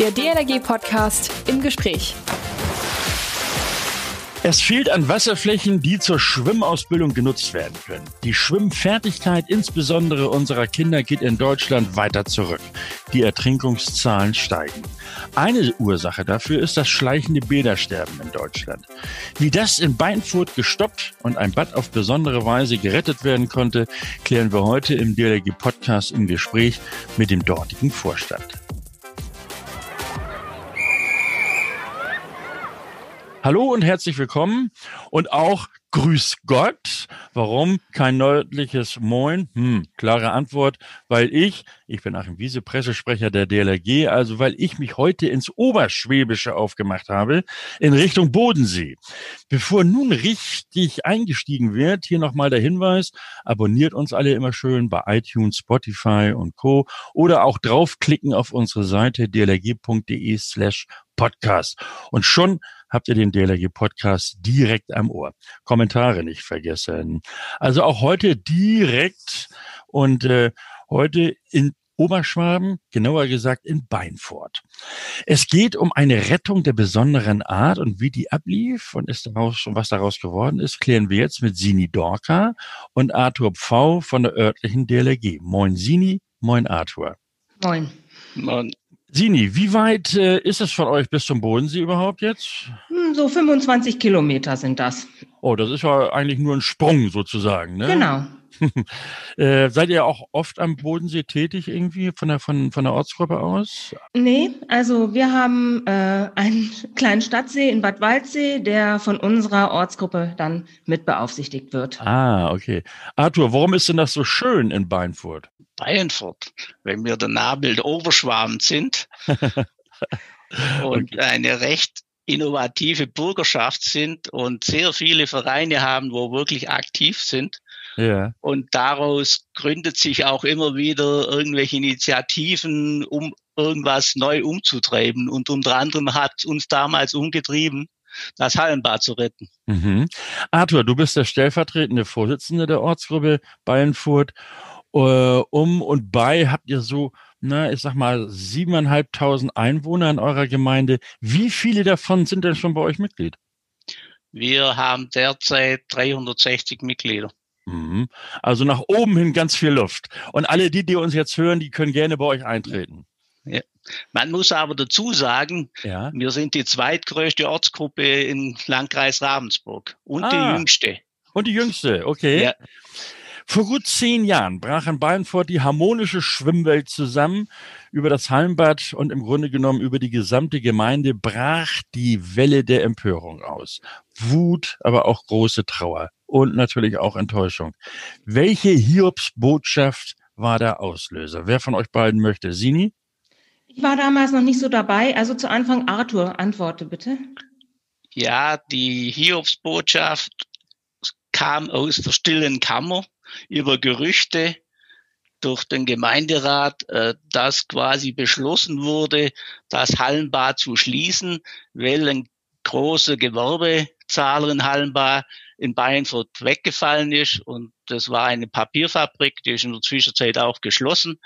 Der DLRG-Podcast im Gespräch. Es fehlt an Wasserflächen, die zur Schwimmausbildung genutzt werden können. Die Schwimmfertigkeit insbesondere unserer Kinder geht in Deutschland weiter zurück. Die Ertrinkungszahlen steigen. Eine Ursache dafür ist das schleichende Bädersterben in Deutschland. Wie das in Beinfurt gestoppt und ein Bad auf besondere Weise gerettet werden konnte, klären wir heute im DLRG Podcast im Gespräch mit dem dortigen Vorstand. Hallo und herzlich willkommen und auch Grüß Gott. Warum kein nördliches Moin? Hm, klare Antwort, weil ich, ich bin Achim Wiese, Pressesprecher der DLRG, also weil ich mich heute ins Oberschwäbische aufgemacht habe, in Richtung Bodensee. Bevor nun richtig eingestiegen wird, hier nochmal der Hinweis, abonniert uns alle immer schön bei iTunes, Spotify und Co. oder auch draufklicken auf unsere Seite dlrg.de slash Podcast. Und schon habt ihr den DLRG Podcast direkt am Ohr. Kommentare nicht vergessen. Also auch heute direkt und äh, heute in Oberschwaben, genauer gesagt in Beinfort. Es geht um eine Rettung der besonderen Art und wie die ablief und ist daraus, was daraus geworden ist, klären wir jetzt mit Sini Dorka und Arthur Pfau von der örtlichen DLRG. Moin Sini, moin Arthur. Moin. Moin. Sini, wie weit äh, ist es von euch bis zum Bodensee überhaupt jetzt? Hm, so 25 Kilometer sind das. Oh, das ist ja eigentlich nur ein Sprung sozusagen, ne? Genau. äh, seid ihr auch oft am Bodensee tätig irgendwie von der, von, von der Ortsgruppe aus? Nee, also wir haben äh, einen kleinen Stadtsee in Bad Waldsee, der von unserer Ortsgruppe dann mit beaufsichtigt wird. Ah, okay. Arthur, warum ist denn das so schön in Beinfurt? Beinfurt, wenn wir der Nabel der Oberschwaben sind und okay. eine recht innovative Bürgerschaft sind und sehr viele Vereine haben, wo wirklich aktiv sind. Ja. Und daraus gründet sich auch immer wieder irgendwelche Initiativen, um irgendwas neu umzutreiben. Und unter anderem hat uns damals umgetrieben, das Hallenbad zu retten. Mhm. Arthur, du bist der stellvertretende Vorsitzende der Ortsgruppe Bayernfurt. Uh, um und bei habt ihr so, na, ich sag mal, siebeneinhalbtausend Einwohner in eurer Gemeinde. Wie viele davon sind denn schon bei euch Mitglied? Wir haben derzeit 360 Mitglieder. Mhm. Also nach oben hin ganz viel Luft. Und alle die, die uns jetzt hören, die können gerne bei euch eintreten. Ja. Man muss aber dazu sagen, ja. wir sind die zweitgrößte Ortsgruppe im Landkreis Ravensburg und ah. die jüngste. Und die jüngste, okay. Ja. Vor gut zehn Jahren brach in Beinfurt die harmonische Schwimmwelt zusammen. Über das Hallenbad und im Grunde genommen über die gesamte Gemeinde brach die Welle der Empörung aus. Wut, aber auch große Trauer und natürlich auch Enttäuschung. Welche Hiobsbotschaft war der Auslöser? Wer von euch beiden möchte? Sini? Ich war damals noch nicht so dabei. Also zu Anfang Arthur, antworte bitte. Ja, die Hiobsbotschaft kam aus der stillen Kammer über Gerüchte durch den Gemeinderat, äh, dass quasi beschlossen wurde, das Hallenbad zu schließen, weil ein großer Gewerbezahler in Hallenbad in Bayernfurt weggefallen ist. Und das war eine Papierfabrik, die ist in der Zwischenzeit auch geschlossen.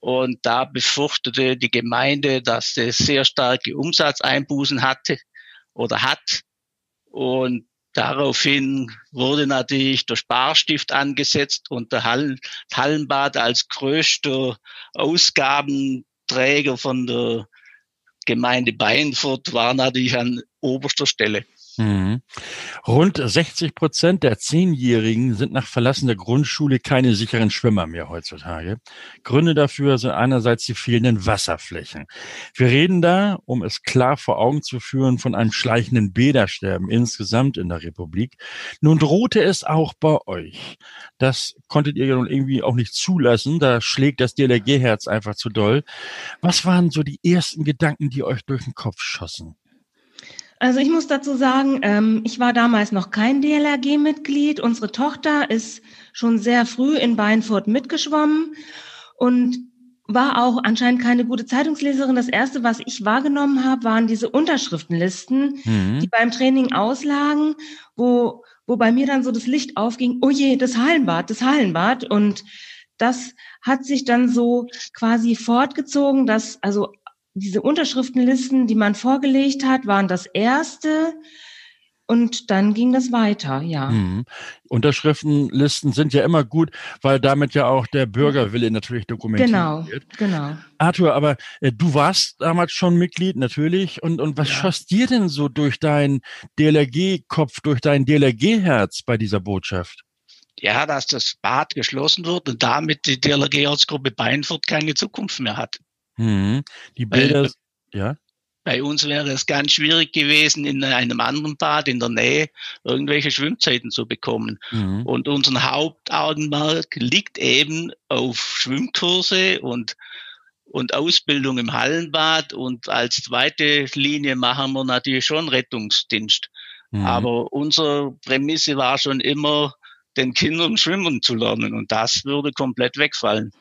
Und da befürchtete die Gemeinde, dass das sehr starke Umsatzeinbußen hatte oder hat. Und daraufhin wurde natürlich der Sparstift angesetzt und der Hallenbad als größter Ausgabenträger von der Gemeinde Bayernfurt war natürlich an oberster Stelle. Mhm. Rund 60 Prozent der Zehnjährigen sind nach Verlassen der Grundschule keine sicheren Schwimmer mehr heutzutage. Gründe dafür sind einerseits die fehlenden Wasserflächen. Wir reden da, um es klar vor Augen zu führen, von einem schleichenden Bädersterben insgesamt in der Republik. Nun drohte es auch bei euch. Das konntet ihr ja nun irgendwie auch nicht zulassen. Da schlägt das DLRG-Herz einfach zu doll. Was waren so die ersten Gedanken, die euch durch den Kopf schossen? Also ich muss dazu sagen, ähm, ich war damals noch kein DLRG-Mitglied. Unsere Tochter ist schon sehr früh in Beinfurt mitgeschwommen und war auch anscheinend keine gute Zeitungsleserin. Das erste, was ich wahrgenommen habe, waren diese Unterschriftenlisten, mhm. die beim Training auslagen, wo, wo bei mir dann so das Licht aufging, oh je, das Hallenbad, das Hallenbad. Und das hat sich dann so quasi fortgezogen, dass also diese Unterschriftenlisten, die man vorgelegt hat, waren das erste. Und dann ging das weiter, ja. Mhm. Unterschriftenlisten sind ja immer gut, weil damit ja auch der Bürgerwille natürlich dokumentiert genau, wird. Genau, Arthur, aber äh, du warst damals schon Mitglied, natürlich. Und, und was Ja. schoss dir denn so durch deinen DLRG-Kopf, durch dein DLRG-Herz bei dieser Botschaft? Ja, dass das Bad geschlossen wird und damit die DLRG-Ortsgruppe Beinfurt keine Zukunft mehr hat. Mhm. Die Weil- Bilder, ja. Bei uns wäre es ganz schwierig gewesen, in einem anderen Bad in der Nähe irgendwelche Schwimmzeiten zu bekommen. Mhm. Und unser Hauptaugenmerk liegt eben auf Schwimmkurse und, und Ausbildung im Hallenbad. Und als zweite Linie machen wir natürlich schon Rettungsdienst. Mhm. Aber unsere Prämisse war schon immer, den Kindern schwimmen zu lernen. Und das würde komplett wegfallen.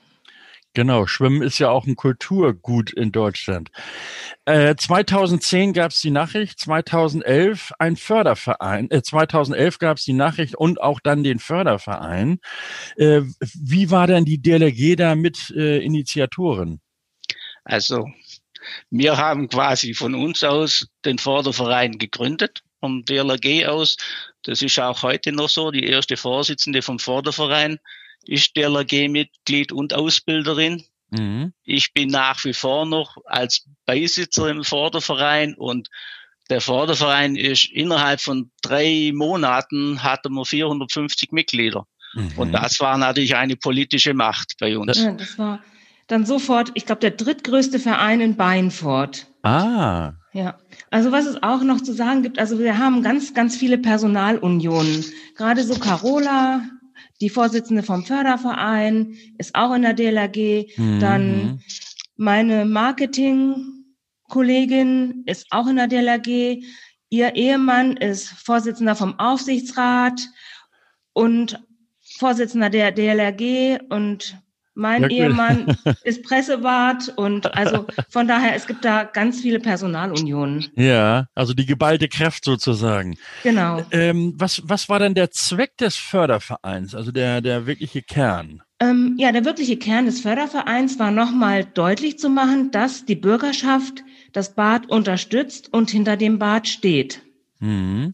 Genau, Schwimmen ist ja auch ein Kulturgut in Deutschland. Äh, 2010 gab es die Nachricht, 2011 ein Förderverein, äh, 2011 gab es die Nachricht und auch dann den Förderverein. Äh, wie war denn die DLRG da mit äh, Initiatoren? Also wir haben quasi von uns aus den Förderverein gegründet, vom DLRG aus. Das ist auch heute noch so. Die erste Vorsitzende vom Förderverein ist DLRG-Mitglied und Ausbilderin. Mhm. Ich bin nach wie vor noch als Beisitzer im Förderverein und der Förderverein ist innerhalb von drei Monaten hatten wir 450 Mitglieder. Mhm. Und das war natürlich eine politische Macht bei uns. ja, das war dann sofort, ich glaube, der drittgrößte Verein in Beinfurt. Ah, Ja, also was es auch noch zu sagen gibt, also wir haben ganz, ganz viele Personalunionen. Gerade so Carola, die Vorsitzende vom Förderverein, ist auch in der DLRG. Mhm. Dann meine Marketingkollegin ist auch in der DLRG. Ihr Ehemann ist Vorsitzender vom Aufsichtsrat und Vorsitzender der DLRG und mein Ja, cool. Ehemann ist Pressewart und also von daher, es gibt da ganz viele Personalunionen. ja, also die geballte Kraft sozusagen. Genau. Ähm, was, was war denn der Zweck des Fördervereins, also der, der wirkliche Kern? Ähm, ja, der wirkliche Kern des Fördervereins war nochmal deutlich zu machen, dass die Bürgerschaft das Bad unterstützt und hinter dem Bad steht. Mhm.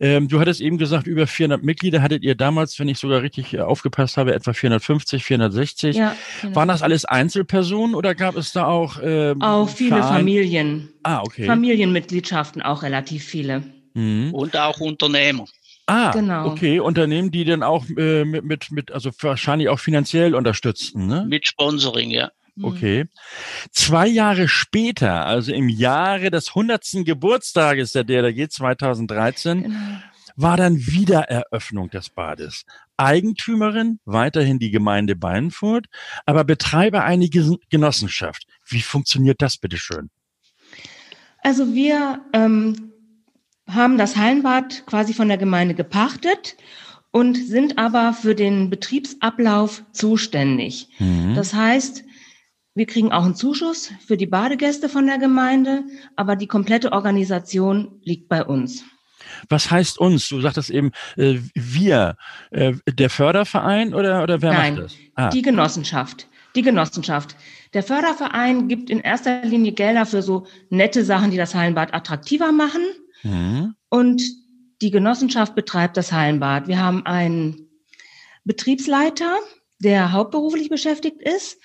Ähm, du hattest eben gesagt, über 400 Mitglieder hattet ihr damals, wenn ich sogar richtig äh, aufgepasst habe, etwa 450, 460. Ja, genau. Waren das alles Einzelpersonen oder gab es da auch ähm, auch viele Verein- Familien, Ah, okay. Familienmitgliedschaften, auch relativ viele. Mhm. Und auch Unternehmer. Ah, Genau. okay. Unternehmen, die dann auch äh, mit, mit, mit, also wahrscheinlich auch finanziell unterstützten, ne? Mit Sponsoring, ja. Hm. Okay. Zwei Jahre später, also im Jahre des 100. Geburtstages der DLRG 2013, Genau. war dann Wiedereröffnung des Bades. Eigentümerin weiterhin die Gemeinde Beinfurt, aber Betreiber eine Genossenschaft. Wie funktioniert das bitteschön? Also wir ähm, haben das Hallenbad quasi von der Gemeinde gepachtet und sind aber für den Betriebsablauf zuständig. Mhm. Das heißt, wir kriegen auch einen Zuschuss für die Badegäste von der Gemeinde, aber die komplette Organisation liegt bei uns. Was heißt uns? Du sagtest eben, äh, wir, äh, der Förderverein oder, oder wer Nein, macht das? Ah, Die Genossenschaft. Die Genossenschaft. Der Förderverein gibt in erster Linie Gelder für so nette Sachen, die das Hallenbad attraktiver machen. mhm. Und die Genossenschaft betreibt das Hallenbad. Wir haben einen Betriebsleiter, der hauptberuflich beschäftigt ist.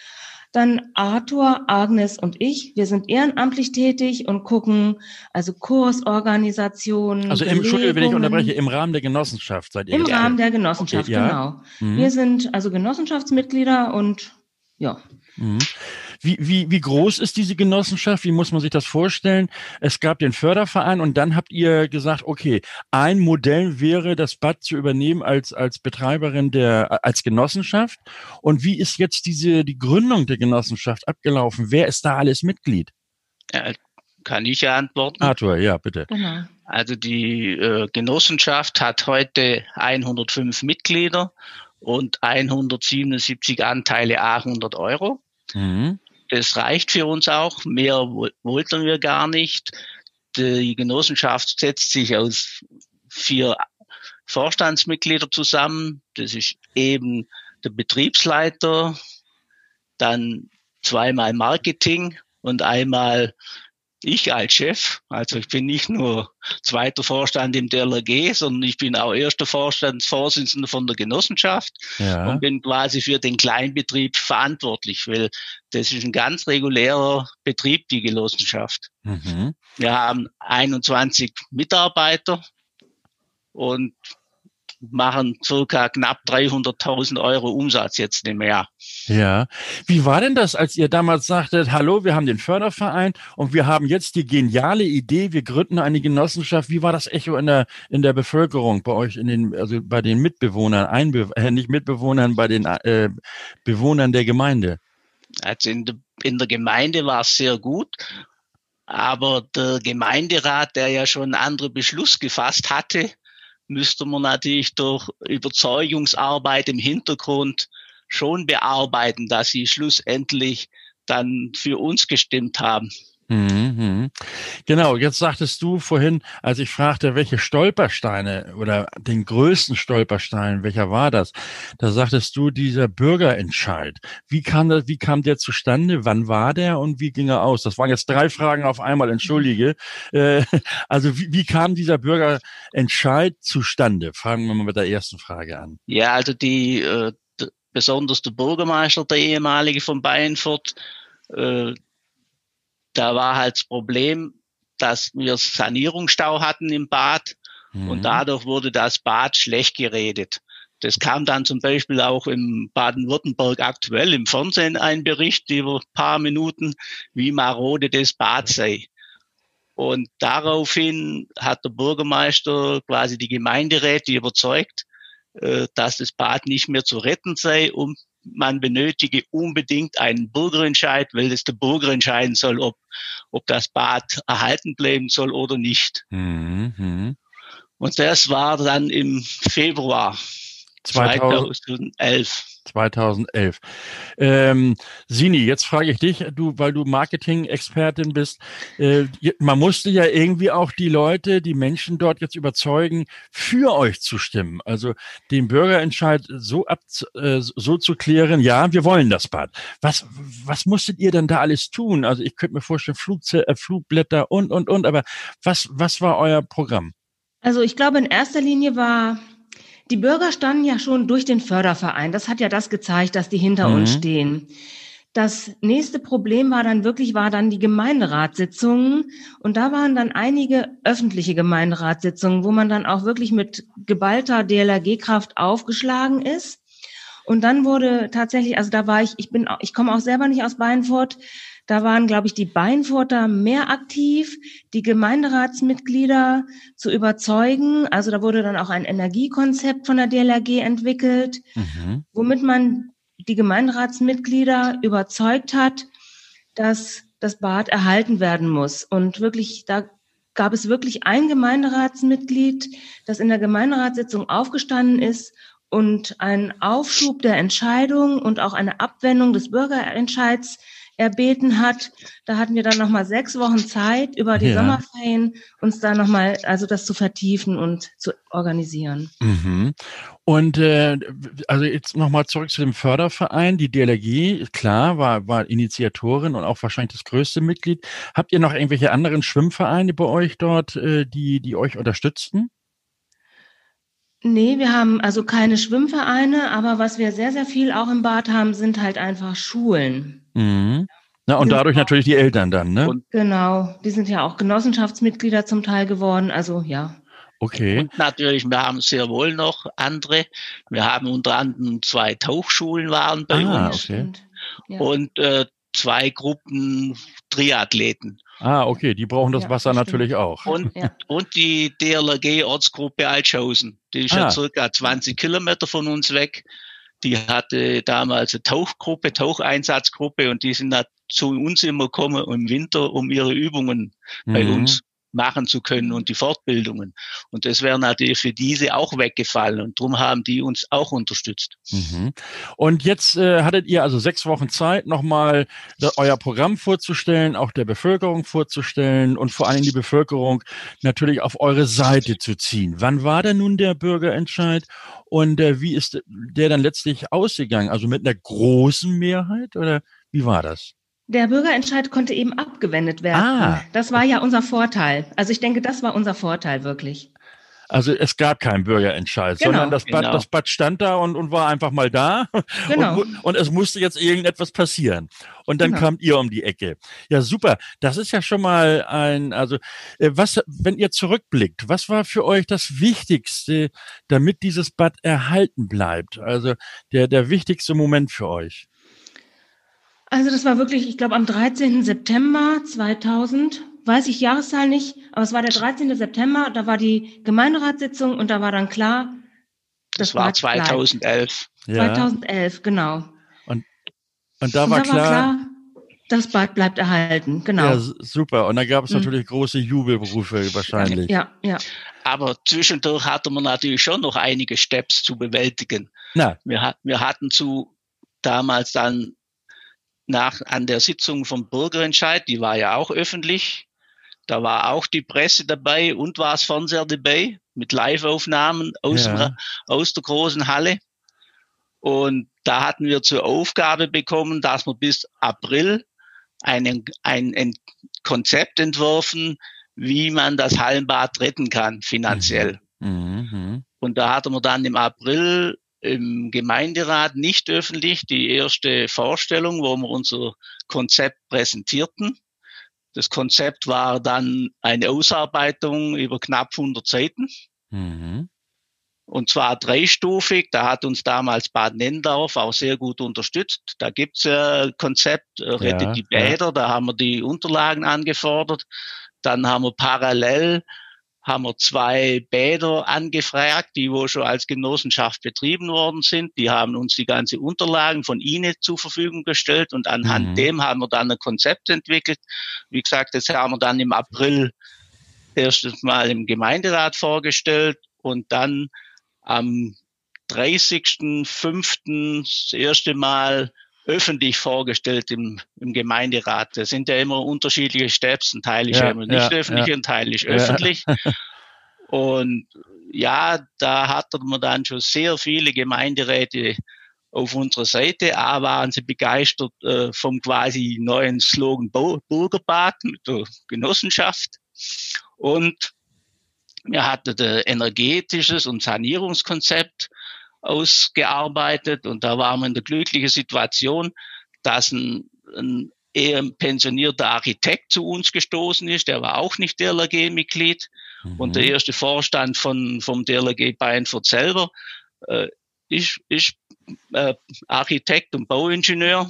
Dann Arthur, Agnes und ich. Wir sind ehrenamtlich tätig und gucken also Kursorganisationen. Also im, Entschuldige, wenn ich unterbreche, im Rahmen der Genossenschaft seid ihr Im Rahmen der Genossenschaft, Okay, ja. genau. Mhm. Wir sind also Genossenschaftsmitglieder und ja. Mhm. Wie, wie, wie groß ist diese Genossenschaft? Wie muss man sich das vorstellen? Es gab den Förderverein und dann habt ihr gesagt, okay, ein Modell wäre, das Bad zu übernehmen als, als Betreiberin der, als Genossenschaft. Und wie ist jetzt diese, die Gründung der Genossenschaft abgelaufen? Wer ist da alles Mitglied? Ja, kann ich ja antworten. Arthur, ja, bitte. Genau. Also die äh, Genossenschaft hat heute 105 Mitglieder und 177 Anteile A 100 Euro. Mhm. Das reicht für uns auch. Mehr wo- wollten wir gar nicht. Die Genossenschaft setzt sich aus vier Vorstandsmitglieder zusammen. Das ist eben der Betriebsleiter, dann zweimal Marketing und einmal ich als Chef, also ich bin nicht nur zweiter Vorstand im DLRG, sondern ich bin auch erster Vorstandsvorsitzender von der Genossenschaft ja. und bin quasi für den Kleinbetrieb verantwortlich, weil das ist ein ganz regulärer Betrieb, die Genossenschaft. Mhm. Wir haben 21 Mitarbeiter und machen circa knapp 300.000 Euro Umsatz jetzt im Jahr. Ja. Wie war denn das, als ihr damals sagtet, hallo, wir haben den Förderverein und wir haben jetzt die geniale Idee, wir gründen eine Genossenschaft. Wie war das Echo in der, in der Bevölkerung bei euch, in den, also bei den Mitbewohnern, Einbe äh, nicht Mitbewohnern, bei den äh, Bewohnern der Gemeinde? Also in, de, in der Gemeinde war es sehr gut. Aber der Gemeinderat, der ja schon einen anderen Beschluss gefasst hatte, müsste man natürlich durch Überzeugungsarbeit im Hintergrund schon bearbeiten, dass sie schlussendlich dann für uns gestimmt haben. Mhm. Genau, jetzt sagtest du vorhin, als ich fragte, welche Stolpersteine oder den größten Stolperstein, welcher war das? Da sagtest du, dieser Bürgerentscheid. Wie kam das, wie kam der zustande? Wann war der und wie ging er aus? Das waren jetzt drei Fragen auf einmal, entschuldige. Äh, also wie, wie kam dieser Bürgerentscheid zustande? Fangen wir mal mit der ersten Frage an. Ja, also die, äh, besonders der Bürgermeister, der ehemalige von Bayernfurt, äh, da war halt das Problem, dass wir Sanierungsstau hatten im Bad mhm. und dadurch wurde das Bad schlecht geredet. Das kam dann zum Beispiel auch im Baden-Württemberg aktuell im Fernsehen ein Bericht über ein paar Minuten, wie marode das Bad sei. Und daraufhin hat der Bürgermeister quasi die Gemeinderäte überzeugt, äh, dass das Bad nicht mehr zu retten sei, um man benötige unbedingt einen Bürgerentscheid, weil es der Bürger entscheiden soll, ob, ob das Bad erhalten bleiben soll oder nicht. Mhm. Und das war dann im Februar 2011. 2011. Ähm, Sini, jetzt frage ich dich, du, weil du Marketing-Expertin bist, äh, man musste ja irgendwie auch die Leute, die Menschen dort jetzt überzeugen, für euch zu stimmen. Also den Bürgerentscheid so ab, äh, so zu klären, ja, wir wollen das Bad. Was, was musstet ihr denn da alles tun? Also ich könnte mir vorstellen, Flugze äh, Flugblätter und, und, und, aber was, was war euer Programm? Also ich glaube, in erster Linie war die Bürger standen ja schon durch den Förderverein. Das hat ja das gezeigt, dass die hinter mhm. uns stehen. Das nächste Problem war dann wirklich, war dann die Gemeinderatssitzungen. Und da waren dann einige öffentliche Gemeinderatssitzungen, wo man dann auch wirklich mit geballter DLRG-Kraft aufgeschlagen ist. Und dann wurde tatsächlich, also da war ich, ich bin, ich komme auch selber nicht aus Beinfurt, da waren, glaube ich, die Beinfurter mehr aktiv, die Gemeinderatsmitglieder zu überzeugen. Also da wurde dann auch ein Energiekonzept von der DLRG entwickelt, mhm. womit man die Gemeinderatsmitglieder überzeugt hat, dass das Bad erhalten werden muss. Und wirklich, da gab es wirklich ein Gemeinderatsmitglied, das in der Gemeinderatssitzung aufgestanden ist und einen Aufschub der Entscheidung und auch eine Abwendung des Bürgerentscheids erbeten hat. Da hatten wir dann nochmal sechs Wochen Zeit, über die ja. Sommerferien uns da nochmal, also das zu vertiefen und zu organisieren. Mhm. Und äh, also jetzt nochmal zurück zu dem Förderverein. Die DLRG, klar, war, war Initiatorin und auch wahrscheinlich das größte Mitglied. Habt ihr noch irgendwelche anderen Schwimmvereine bei euch dort, äh, die, die euch unterstützten? Nee, wir haben also keine Schwimmvereine, aber was wir sehr, sehr viel auch im Bad haben, sind halt einfach Schulen. Mhm. Na, und dadurch natürlich die Eltern dann, ne? Und genau, die sind ja auch Genossenschaftsmitglieder zum Teil geworden, also ja. Okay. Und natürlich, wir haben sehr wohl noch andere. Wir haben unter anderem zwei Tauchschulen waren bei ah, uns. Okay. Ja. Und äh, zwei Gruppen Triathleten. Ah, okay, die brauchen das ja, Wasser das natürlich auch. Und, ja. und die DLRG-Ortsgruppe Altschausen, die ist ah. ja circa 20 Kilometer von uns weg. Die hatte damals eine Tauchgruppe, Taucheinsatzgruppe und die sind zu uns immer gekommen im Winter, um ihre Übungen mhm. bei uns machen zu können und die Fortbildungen. Und das wäre natürlich für diese auch weggefallen und darum haben die uns auch unterstützt. Mhm. Und jetzt äh, hattet ihr also sechs Wochen Zeit, nochmal euer Programm vorzustellen, auch der Bevölkerung vorzustellen und vor allem die Bevölkerung natürlich auf eure Seite zu ziehen. Wann war denn nun der Bürgerentscheid und äh, wie ist der dann letztlich ausgegangen? Also mit einer großen Mehrheit oder wie war das? Der Bürgerentscheid konnte eben abgewendet werden. Ah. Das war ja unser Vorteil. Also ich denke, das war unser Vorteil wirklich. Also es gab keinen Bürgerentscheid, genau. sondern das Bad, genau. das Bad stand da und, und war einfach mal da. Genau. Und, und es musste jetzt irgendetwas passieren. Und dann genau. kamt ihr um die Ecke. Ja, super. Das ist ja schon mal ein, also, äh, was, wenn ihr zurückblickt, was war für euch das Wichtigste, damit dieses Bad erhalten bleibt? Also der, der wichtigste Moment für euch? Also das war wirklich, ich glaube, am 13. September 2000 weiß ich Jahreszahl nicht, aber es war der 13. September, da war die Gemeinderatssitzung und da war dann klar, das, das war 2011. Ja. 2011, genau. Und, und da, war, da klar, war klar, das Bad bleibt erhalten, genau. Ja, super. Und da gab es mhm. natürlich große Jubelberufe wahrscheinlich. Ja, ja. Aber zwischendurch hatte man natürlich schon noch einige Steps zu bewältigen. Na. Wir, wir hatten zu damals dann nach, an der Sitzung vom Bürgerentscheid, die war ja auch öffentlich, da war auch die Presse dabei und war das Fernseher dabei mit Live-Aufnahmen aus, ja. aus der großen Halle. Und da hatten wir zur Aufgabe bekommen, dass wir bis April einen, ein, ein Konzept entwerfen, wie man das Hallenbad retten kann finanziell. Mhm. mhm. Und da hatten wir dann im April im Gemeinderat nicht öffentlich die erste Vorstellung, wo wir unser Konzept präsentierten. Das Konzept war dann eine Ausarbeitung über knapp 100 Seiten. Mhm. Und zwar dreistufig. Da hat uns damals Bad Nendorf auch sehr gut unterstützt. Da gibt's ein Konzept, äh, Rettet ja, die Bäder. Ja. Da haben wir die Unterlagen angefordert. Dann haben wir parallel haben wir zwei Bäder angefragt, die wo schon als Genossenschaft betrieben worden sind. Die haben uns die ganze Unterlagen von Ihnen zur Verfügung gestellt und anhand mhm. dem haben wir dann ein Konzept entwickelt. Wie gesagt, das haben wir dann im April erstes Mal im Gemeinderat vorgestellt und dann am 30.05. das erste Mal öffentlich vorgestellt im, im Gemeinderat. Das sind ja immer unterschiedliche Steps. Ein Teil ist ja, ja immer nicht ja, öffentlich, ja. ein Teil ist öffentlich. Und ja, da hatten wir dann schon sehr viele Gemeinderäte auf unserer Seite. A waren sie begeistert äh, vom quasi neuen Slogan Bürgerbad mit der Genossenschaft. Und wir hatten ein energetisches und Sanierungskonzept ausgearbeitet und da waren wir in der glücklichen Situation, dass ein, ein eher pensionierter Architekt zu uns gestoßen ist, der war auch nicht DLRG-Mitglied mhm. und der erste Vorstand von, vom DLRG Beinfurt selber äh, ist, ist äh, Architekt und Bauingenieur.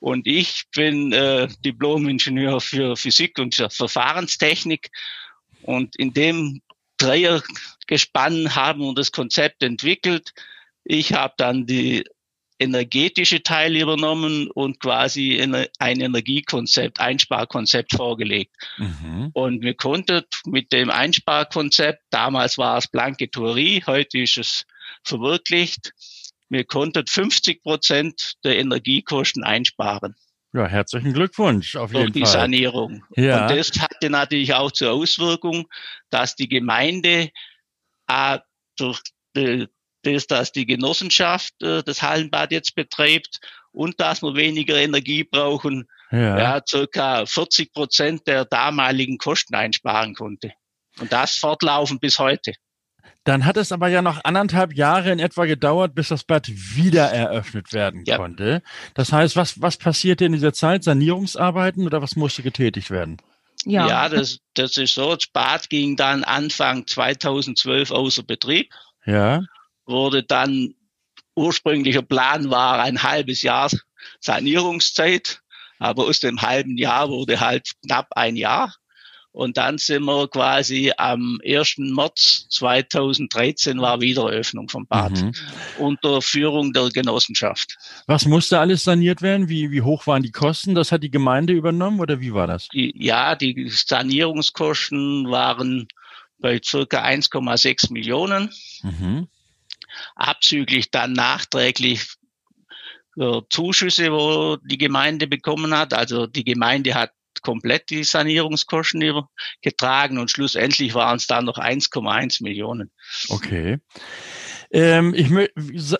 Und ich bin äh, Diplom-Ingenieur für Physik und Verfahrenstechnik. Und in dem Dreiergespann haben wir das Konzept entwickelt. Ich habe dann die energetische Teil übernommen und quasi ein Energiekonzept, Einsparkonzept vorgelegt. Mhm. Und wir konnten mit dem Einsparkonzept, damals war es blanke Theorie, heute ist es verwirklicht, wir konnten 50 Prozent der Energiekosten einsparen. Ja, herzlichen Glückwunsch auf jeden Fall. die Sanierung. Ja. Und das hatte natürlich auch zur Auswirkung, dass die Gemeinde äh, durch das, dass die Genossenschaft äh, das Hallenbad jetzt betreibt und dass wir weniger Energie brauchen, ja, ja circa 40 Prozent der damaligen Kosten einsparen konnte. Und das fortlaufen bis heute. Dann hat es aber ja noch anderthalb Jahre in etwa gedauert, bis das Bad wieder eröffnet werden ja. konnte. Das heißt, was, was passierte in dieser Zeit? Sanierungsarbeiten oder was musste getätigt werden? Ja, ja das, das ist so. Das Bad ging dann Anfang 2012 außer Betrieb. Ja. Wurde dann, ursprünglicher Plan war ein halbes Jahr Sanierungszeit. Aber aus dem halben Jahr wurde halt knapp ein Jahr. Und dann sind wir quasi am 1. März 2013 war Wiedereröffnung vom Bad mhm. unter Führung der Genossenschaft. Was musste alles saniert werden? Wie, wie hoch waren die Kosten? Das hat die Gemeinde übernommen oder wie war das? Die, ja, die Sanierungskosten waren bei circa 1,6 Millionen. Mhm. Abzüglich dann nachträglich äh, Zuschüsse, wo die Gemeinde bekommen hat. Also die Gemeinde hat komplett die Sanierungskosten getragen und schlussendlich waren es dann noch 1,1 Millionen. Okay. Ähm, ich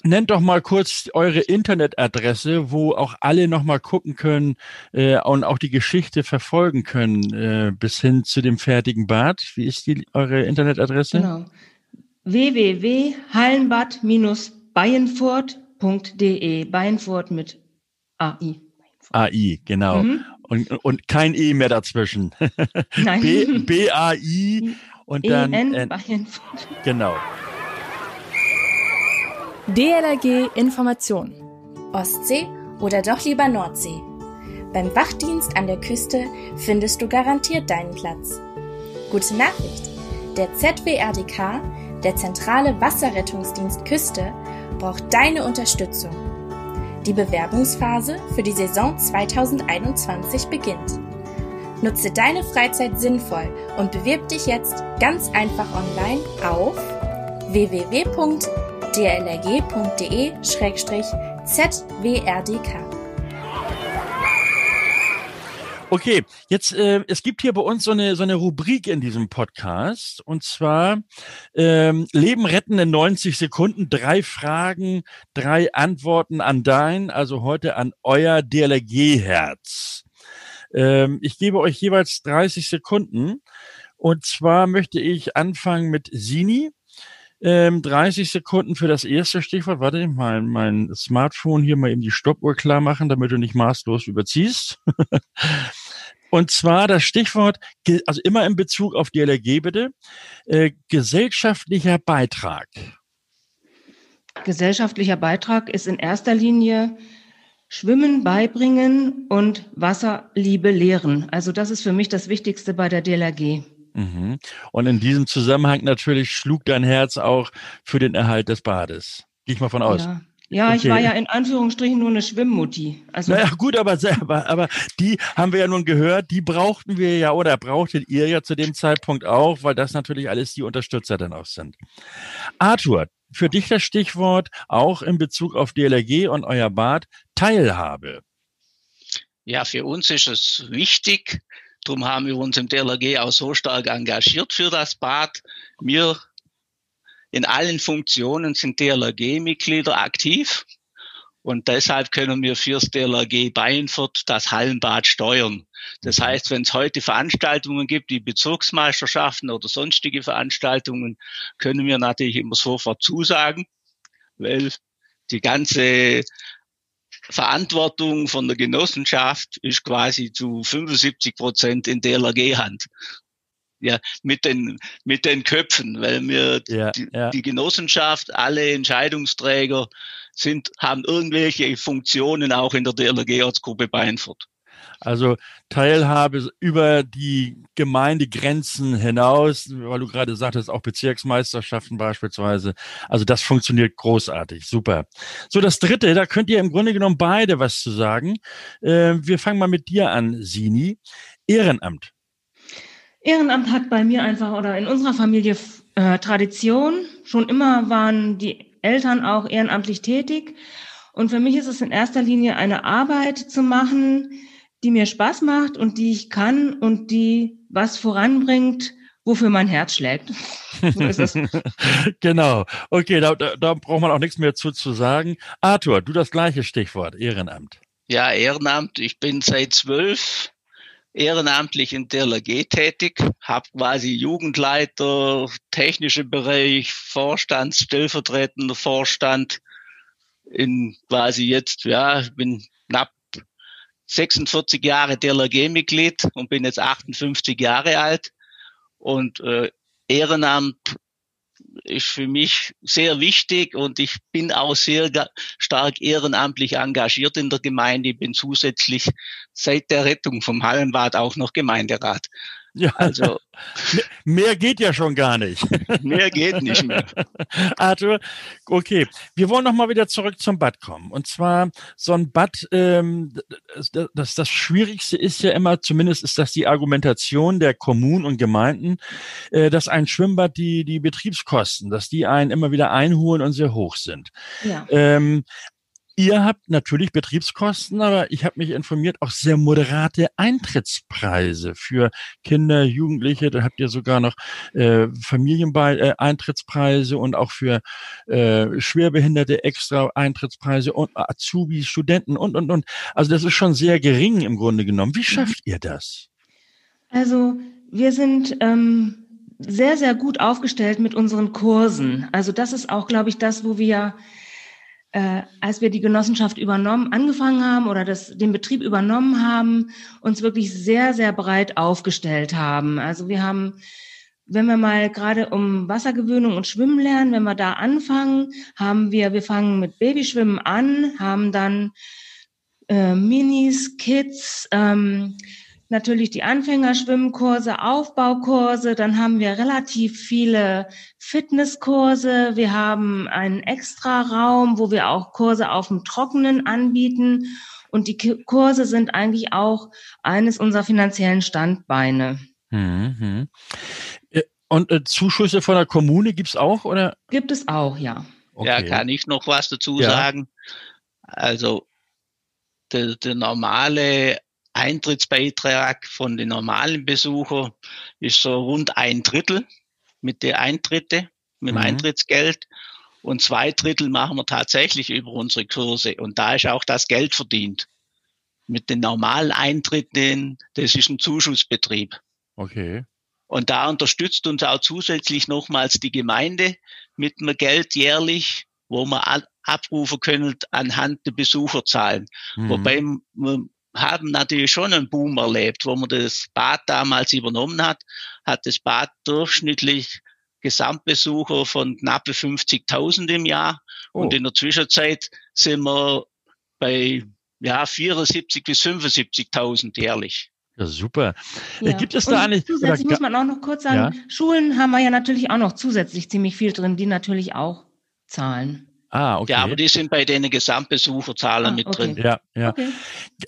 nennt doch mal kurz eure Internetadresse, wo auch alle noch mal gucken können äh, und auch die Geschichte verfolgen können äh, bis hin zu dem fertigen Bad. Wie ist die eure Internetadresse? Genau. www.hallenbad-bayernfurt.de. Bayernfurt mit AI. AI, genau. Mhm. Und, und kein E mehr dazwischen. Nein. B-A-I und dann. E N Bayernfurt. Genau. DLRG Information. Ostsee oder doch lieber Nordsee? Beim Wachdienst an der Küste findest du garantiert deinen Platz. Gute Nachricht! Der ZWRDK, der Zentrale Wasserrettungsdienst Küste, braucht deine Unterstützung. Die Bewerbungsphase für die Saison 2021 beginnt. Nutze deine Freizeit sinnvoll und bewirb dich jetzt ganz einfach online auf www Okay, jetzt äh, es gibt hier bei uns so eine so eine Rubrik in diesem Podcast und zwar ähm, Leben retten in 90 Sekunden, drei Fragen, drei Antworten an dein, also heute an euer DLRG-Herz. Ähm, ich gebe euch jeweils 30 Sekunden und zwar möchte ich anfangen mit Sini. Ähm, 30 Sekunden für das erste Stichwort. Warte, mein, mein Smartphone hier mal eben die Stoppuhr klar machen, damit du nicht maßlos überziehst. Und zwar das Stichwort, also immer in Bezug auf DLRG bitte, äh, gesellschaftlicher Beitrag. Gesellschaftlicher Beitrag ist in erster Linie Schwimmen beibringen und Wasserliebe lehren. Also das ist für mich das Wichtigste bei der DLRG. Mhm. Und in diesem Zusammenhang natürlich schlug dein Herz auch für den Erhalt des Bades. Gehe ich mal von aus. Ja. Ja, okay. ich war ja in Anführungsstrichen nur eine Schwimmmutti. Also naja, gut, aber selber, aber die haben wir ja nun gehört, die brauchten wir ja oder brauchtet ihr ja zu dem Zeitpunkt auch, weil das natürlich alles die Unterstützer dann auch sind. Arthur, für dich das Stichwort auch in Bezug auf DLRG und euer Bad Teilhabe. Ja, für uns ist es wichtig, Darum haben wir uns im DLRG auch so stark engagiert für das Bad. Wir in allen Funktionen sind DLRG-Mitglieder aktiv. Und deshalb können wir fürs DLRG Bayernfurt das Hallenbad steuern. Das mhm. heißt, wenn es heute Veranstaltungen gibt, wie Bezirksmeisterschaften oder sonstige Veranstaltungen, können wir natürlich immer sofort zusagen, weil die ganze Verantwortung von der Genossenschaft ist quasi zu 75 Prozent in DLRG-Hand. Ja, mit den, mit den Köpfen, weil wir ja, die, ja. die Genossenschaft, alle Entscheidungsträger sind, haben irgendwelche Funktionen auch in der DLRG-Ortsgruppe Beinfurt. Also Teilhabe über die Gemeindegrenzen hinaus, weil du gerade sagtest, auch Bezirksmeisterschaften beispielsweise. Also das funktioniert großartig, super. So, das dritte, da könnt ihr im Grunde genommen beide was zu sagen. Äh, wir fangen mal mit dir an, Sini. Ehrenamt. Ehrenamt hat bei mir einfach oder in unserer Familie äh, Tradition. Schon immer waren die Eltern auch ehrenamtlich tätig. Und für mich ist es in erster Linie eine Arbeit zu machen, die mir Spaß macht und die ich kann und die was voranbringt, wofür mein Herz schlägt. So ist es. genau. Okay, da, da, da braucht man auch nichts mehr zu, zu sagen. Arthur, du das gleiche Stichwort, Ehrenamt. Ja, Ehrenamt. Ich bin seit zwölf ehrenamtlich in der tätig, habe quasi Jugendleiter, technischer Bereich, Vorstand, stellvertretender Vorstand in quasi jetzt, ja, bin knapp 46 Jahre DLRG-Mitglied und bin jetzt 58 Jahre alt. Und äh, Ehrenamt ist für mich sehr wichtig und ich bin auch sehr stark ehrenamtlich engagiert in der Gemeinde. Ich bin zusätzlich seit der Rettung vom Hallenbad auch noch Gemeinderat. Ja, also mehr geht ja schon gar nicht. Mehr geht nicht mehr. Arthur, okay, wir wollen noch mal wieder zurück zum Bad kommen. Und zwar so ein Bad, ähm, das, das Schwierigste ist ja immer, zumindest ist das die Argumentation der Kommunen und Gemeinden, äh, dass ein Schwimmbad die die Betriebskosten, dass die einen immer wieder einholen und sehr hoch sind. Ja. Ähm, Ihr habt natürlich Betriebskosten, aber ich habe mich informiert, auch sehr moderate Eintrittspreise für Kinder, Jugendliche. Da habt ihr sogar noch äh, Familieneintrittspreise äh, und auch für äh, Schwerbehinderte extra Eintrittspreise und Azubis, Studenten und, und, und. Also das ist schon sehr gering im Grunde genommen. Wie schafft ihr das? Also wir sind ähm, sehr, sehr gut aufgestellt mit unseren Kursen. Also das ist auch, glaube ich, das, wo wir äh, als wir die Genossenschaft übernommen, angefangen haben oder das, den Betrieb übernommen haben, uns wirklich sehr, sehr breit aufgestellt haben. Also wir haben, wenn wir mal gerade um Wassergewöhnung und Schwimmen lernen, wenn wir da anfangen, haben wir, wir fangen mit Babyschwimmen an, haben dann äh, Minis, Kids, ähm, natürlich die Anfängerschwimmkurse, Aufbaukurse, dann haben wir relativ viele Fitnesskurse, wir haben einen extra Raum, wo wir auch Kurse auf dem Trockenen anbieten und die Kurse sind eigentlich auch eines unserer finanziellen Standbeine. Mhm. Äh, und äh, Zuschüsse von der Kommune gibt's auch, oder? Gibt es auch, ja. Okay. Ja, kann ich noch was dazu ja. sagen? Also der, der normale Eintrittsbeitrag von den normalen Besuchern ist so rund ein Drittel mit der Eintritte, mit dem mhm. Eintrittsgeld. Und zwei Drittel machen wir tatsächlich über unsere Kurse. Und da ist auch das Geld verdient. Mit den normalen Eintritten, das ist ein Zuschussbetrieb. Okay. Und da unterstützt uns auch zusätzlich nochmals die Gemeinde mit einem Geld jährlich, wo wir abrufen können anhand der Besucherzahlen. Mhm. Wobei wir haben natürlich schon einen Boom erlebt, wo man das Bad damals übernommen hat, hat das Bad durchschnittlich Gesamtbesucher von knappe 50.000 im Jahr. Oh. Und in der Zwischenzeit sind wir bei ja, 74 bis 75.000 jährlich. Ja, super. Ja. Gibt es da eine? Zusätzlich muss man auch noch kurz sagen, ja? Schulen haben wir ja natürlich auch noch zusätzlich ziemlich viel drin, die natürlich auch zahlen. Ah, okay. Ja, aber die sind bei den Gesamtbesucherzahlen ah, mit okay. drin. Ja, ja. Okay.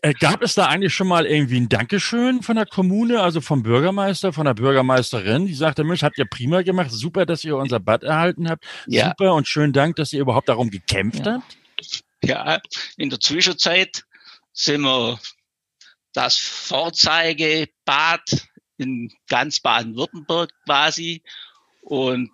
Äh, gab es da eigentlich schon mal irgendwie ein Dankeschön von der Kommune, also vom Bürgermeister, von der Bürgermeisterin, die sagte, Mensch, habt ihr prima gemacht, super, dass ihr unser Bad erhalten habt, ja. super und schönen Dank, dass ihr überhaupt darum gekämpft ja. habt? Ja, in der Zwischenzeit sind wir das Vorzeigebad in ganz Baden-Württemberg quasi und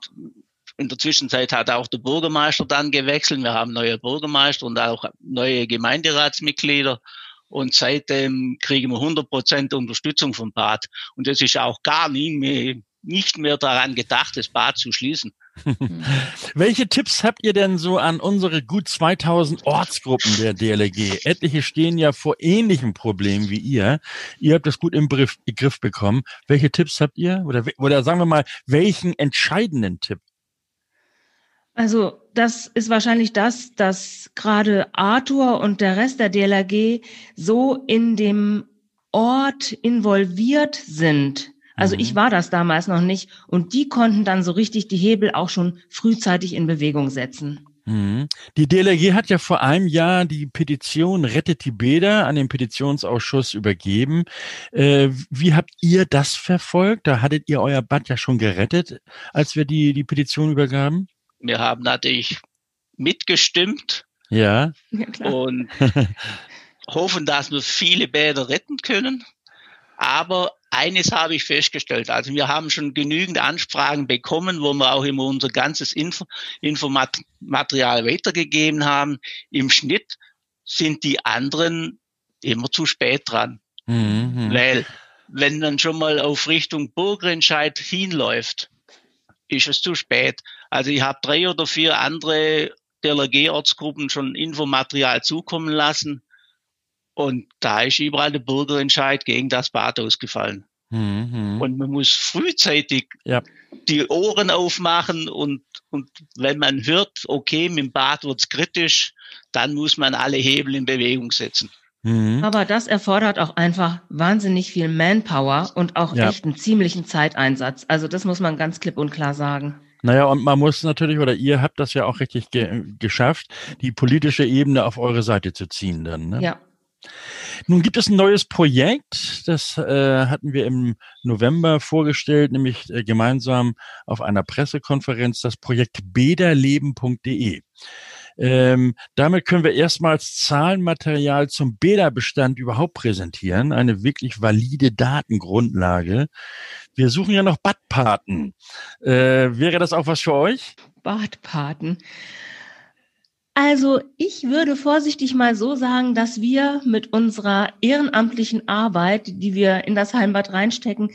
in der Zwischenzeit hat auch der Bürgermeister dann gewechselt. Wir haben neue Bürgermeister und auch neue Gemeinderatsmitglieder. Und seitdem kriegen wir 100 Prozent Unterstützung vom Bad. Und es ist auch gar nie mehr, nicht mehr daran gedacht, das Bad zu schließen. Welche Tipps habt ihr denn so an unsere gut 2000 Ortsgruppen der DLRG? Etliche stehen ja vor ähnlichen Problemen wie ihr. Ihr habt das gut im Griff bekommen. Welche Tipps habt ihr? Oder, oder sagen wir mal, welchen entscheidenden Tipp also das ist wahrscheinlich das, dass gerade Arthur und der Rest der DLRG so in dem Ort involviert sind. Also mhm. ich war das damals noch nicht und die konnten dann so richtig die Hebel auch schon frühzeitig in Bewegung setzen. Mhm. Die DLRG hat ja vor einem Jahr die Petition Rettet die Bäder an den Petitionsausschuss übergeben. Äh, wie habt ihr das verfolgt? Da hattet ihr euer Bad ja schon gerettet, als wir die, die Petition übergaben. Wir haben natürlich mitgestimmt. Ja. ja und hoffen, dass wir viele Bäder retten können. Aber eines habe ich festgestellt. Also wir haben schon genügend Anfragen bekommen, wo wir auch immer unser ganzes Info Infomaterial weitergegeben haben. Im Schnitt sind die anderen immer zu spät dran. Mhm. Weil wenn man schon mal auf Richtung Burgrenscheid hinläuft, ist es zu spät. Also ich habe drei oder vier andere DLRG-Ortsgruppen schon Infomaterial zukommen lassen. Und da ist überall der Bürgerentscheid gegen das Bad ausgefallen. Mhm. Und man muss frühzeitig ja. die Ohren aufmachen und, und wenn man hört, okay, mit dem Bad wird's kritisch, dann muss man alle Hebel in Bewegung setzen. Mhm. Aber das erfordert auch einfach wahnsinnig viel Manpower und auch ja. echt einen ziemlichen Zeiteinsatz. Also das muss man ganz klipp und klar sagen. Naja, und man muss natürlich, oder ihr habt das ja auch richtig ge geschafft, die politische Ebene auf eure Seite zu ziehen dann. Ne? Ja. Nun gibt es ein neues Projekt, das äh, hatten wir im November vorgestellt, nämlich äh, gemeinsam auf einer Pressekonferenz, das Projekt bederleben.de. Ähm, damit können wir erstmals Zahlenmaterial zum Bäderbestand überhaupt präsentieren. Eine wirklich valide Datengrundlage. Wir suchen ja noch Badpaten. Äh, wäre das auch was für euch? Badpaten. Also ich würde vorsichtig mal so sagen, dass wir mit unserer ehrenamtlichen Arbeit, die wir in das Heimbad reinstecken,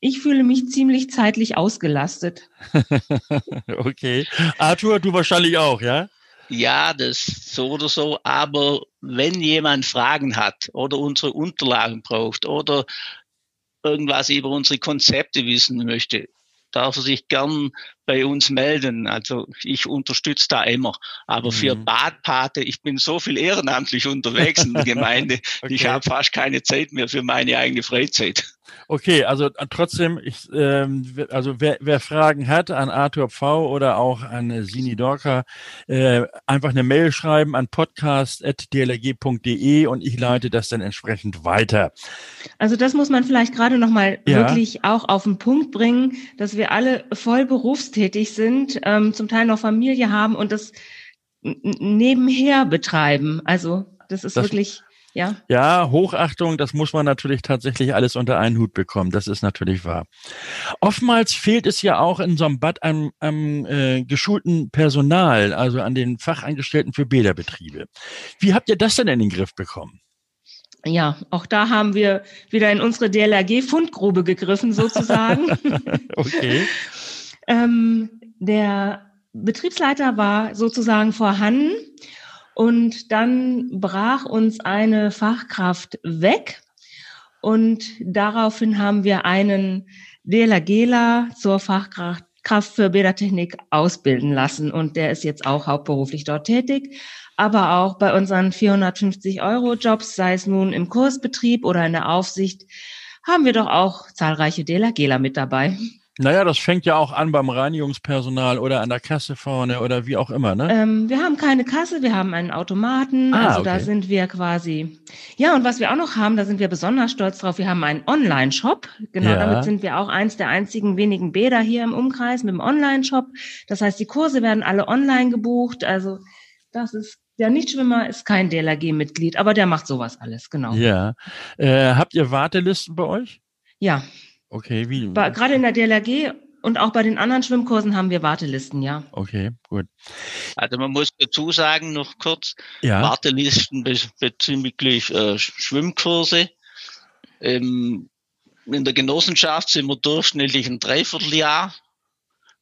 ich fühle mich ziemlich zeitlich ausgelastet. okay. Arthur, du wahrscheinlich auch, ja? Ja, das so oder so. Aber wenn jemand Fragen hat oder unsere Unterlagen braucht oder irgendwas über unsere Konzepte wissen möchte, darf er sich gern bei uns melden. Also ich unterstütze da immer. Aber mhm. für Badpate, ich bin so viel ehrenamtlich unterwegs in der Gemeinde, okay. ich habe fast keine Zeit mehr für meine eigene Freizeit. Okay, also äh, trotzdem, ich, ähm, also wer, wer Fragen hat an Arthur Pfau oder auch an äh, Sini Dorka, äh, einfach eine Mail schreiben an podcast.dlg.de und ich leite das dann entsprechend weiter. Also das muss man vielleicht gerade nochmal ja. wirklich auch auf den Punkt bringen, dass wir alle voll berufstätig sind, ähm, zum Teil noch Familie haben und das nebenher betreiben. Also das ist das, wirklich ja. Ja, Hochachtung, das muss man natürlich tatsächlich alles unter einen Hut bekommen. Das ist natürlich wahr. Oftmals fehlt es ja auch in so einem Bad am, am äh, geschulten Personal, also an den Fachangestellten für Bäderbetriebe. Wie habt ihr das denn in den Griff bekommen? Ja, auch da haben wir wieder in unsere DLRG-Fundgrube gegriffen, sozusagen. okay. ähm, der Betriebsleiter war sozusagen vorhanden und dann brach uns eine Fachkraft weg. Und daraufhin haben wir einen DLRGler zur Fachkraft für Bädertechnik ausbilden lassen. Und der ist jetzt auch hauptberuflich dort tätig. Aber auch bei unseren 450 Euro Jobs, sei es nun im Kursbetrieb oder in der Aufsicht, haben wir doch auch zahlreiche DLRGler mit dabei. Naja, das fängt ja auch an beim Reinigungspersonal oder an der Kasse vorne oder wie auch immer, ne? Ähm, wir haben keine Kasse, wir haben einen Automaten. Ah, also okay. da sind wir quasi. Ja, und was wir auch noch haben, da sind wir besonders stolz drauf, wir haben einen Online-Shop. Genau, ja. damit sind wir auch eins der einzigen wenigen Bäder hier im Umkreis mit dem Online-Shop. Das heißt, die Kurse werden alle online gebucht. Also das ist der Nichtschwimmer ist kein DLRG-Mitglied, aber der macht sowas alles, genau. Ja. Äh, habt ihr Wartelisten bei euch? Ja, Okay, wie? Gerade in der DLRG und auch bei den anderen Schwimmkursen haben wir Wartelisten, ja. Okay, gut. Also man muss dazu sagen, noch kurz, ja. Wartelisten bezüglich äh, Schwimmkurse. Ähm, in der Genossenschaft sind wir durchschnittlich ein Dreivierteljahr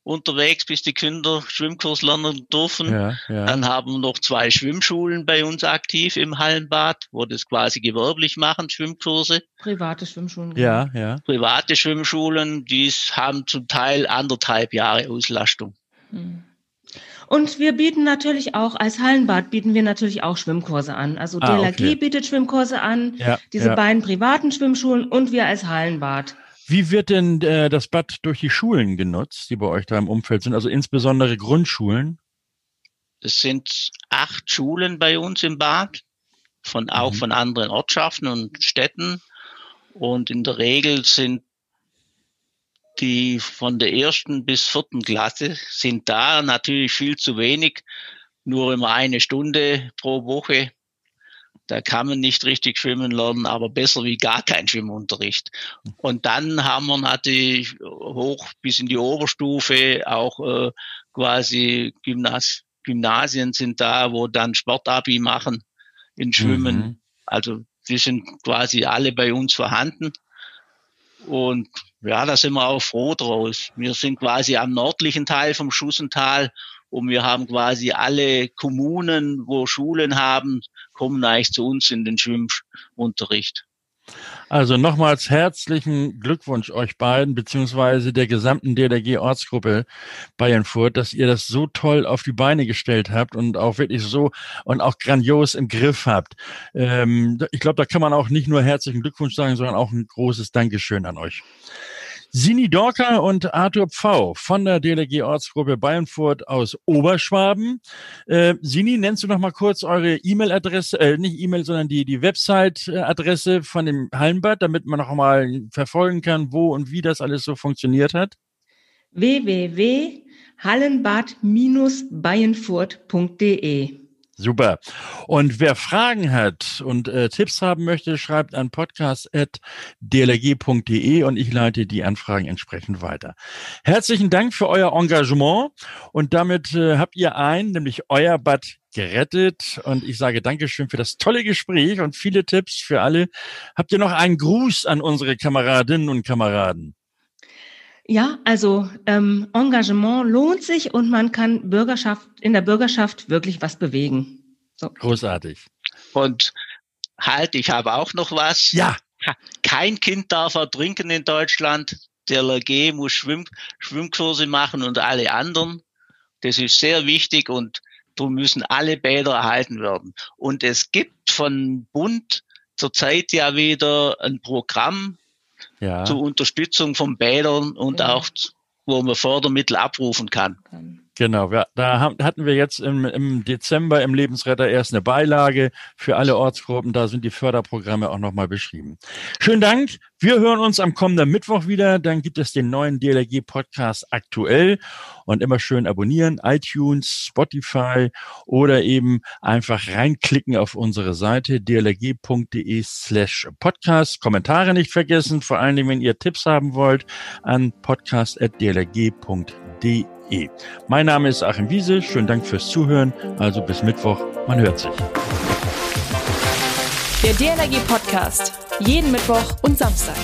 unterwegs, bis die Kinder Schwimmkurs lernen dürfen. Ja, ja. Dann haben wir noch zwei Schwimmschulen bei uns aktiv im Hallenbad, wo das quasi gewerblich machen, Schwimmkurse. Private Schwimmschulen. Ja, genau. ja. Private Schwimmschulen, die haben zum Teil anderthalb Jahre Auslastung. Hm. Und wir bieten natürlich auch, als Hallenbad bieten wir natürlich auch Schwimmkurse an. Also ah, DLRG okay. bietet Schwimmkurse an, ja, diese ja. beiden privaten Schwimmschulen und wir als Hallenbad. Wie wird denn äh, das Bad durch die Schulen genutzt, die bei euch da im Umfeld sind, also insbesondere Grundschulen? Es sind acht Schulen bei uns im Bad, von auch mhm. von anderen Ortschaften und Städten. Und in der Regel sind die von der ersten bis vierten Klasse sind da natürlich viel zu wenig, nur immer eine Stunde pro Woche da kann man nicht richtig schwimmen lernen, aber besser wie gar kein Schwimmunterricht. Und dann haben wir natürlich hoch bis in die Oberstufe auch äh, quasi Gymnas Gymnasien sind da, wo dann Sportabi machen in Schwimmen. Mhm. Also die sind quasi alle bei uns vorhanden. Und ja, da sind wir auch froh draus. Wir sind quasi am nördlichen Teil vom Schussental und wir haben quasi alle Kommunen, wo Schulen haben, kommen eigentlich zu uns in den Schwimmunterricht. Also nochmals herzlichen Glückwunsch euch beiden, beziehungsweise der gesamten DLRG-Ortsgruppe Bayernfurt, dass ihr das so toll auf die Beine gestellt habt und auch wirklich so und auch grandios im Griff habt. Ähm, ich glaube, da kann man auch nicht nur herzlichen Glückwunsch sagen, sondern auch ein großes Dankeschön an euch. Sini Dorka und Arthur Pfau von der DLG Ortsgruppe Bayernfurt aus Oberschwaben. Äh, Sini, nennst du noch mal kurz eure E-Mail-Adresse, äh, nicht E-Mail, sondern die, die Website-Adresse von dem Hallenbad, damit man noch mal verfolgen kann, wo und wie das alles so funktioniert hat? www.hallenbad-bayernfurt.de. Super. Und wer Fragen hat und äh, Tipps haben möchte, schreibt an podcast.dlg.de und ich leite die Anfragen entsprechend weiter. Herzlichen Dank für euer Engagement und damit äh, habt ihr ein, nämlich euer Bad gerettet und ich sage Dankeschön für das tolle Gespräch und viele Tipps für alle. Habt ihr noch einen Gruß an unsere Kameradinnen und Kameraden? Ja, also ähm, Engagement lohnt sich und man kann Bürgerschaft in der Bürgerschaft wirklich was bewegen. So. Großartig. Und halt, ich habe auch noch was. Ja. Kein Kind darf ertrinken in Deutschland. Der LG muss Schwimm Schwimmkurse machen und alle anderen. Das ist sehr wichtig und darum müssen alle Bäder erhalten werden. Und es gibt von Bund zurzeit ja wieder ein Programm, ja. zur Unterstützung von Bädern und ja. auch wo man Fördermittel abrufen kann. Genau, wir, da haben, hatten wir jetzt im, im Dezember im Lebensretter erst eine Beilage für alle Ortsgruppen. Da sind die Förderprogramme auch nochmal beschrieben. Schönen Dank. Wir hören uns am kommenden Mittwoch wieder. Dann gibt es den neuen DLRG-Podcast aktuell. Und immer schön abonnieren, iTunes, Spotify oder eben einfach reinklicken auf unsere Seite dlrg.de slash podcast. Kommentare nicht vergessen, vor allen Dingen, wenn ihr Tipps haben wollt, an podcast.dlrg.de www.ftf.de. Mein Name ist Achim Wiese. Schönen Dank fürs Zuhören. Also bis Mittwoch. Man hört sich. Der DLRG Podcast. Jeden Mittwoch und Samstag.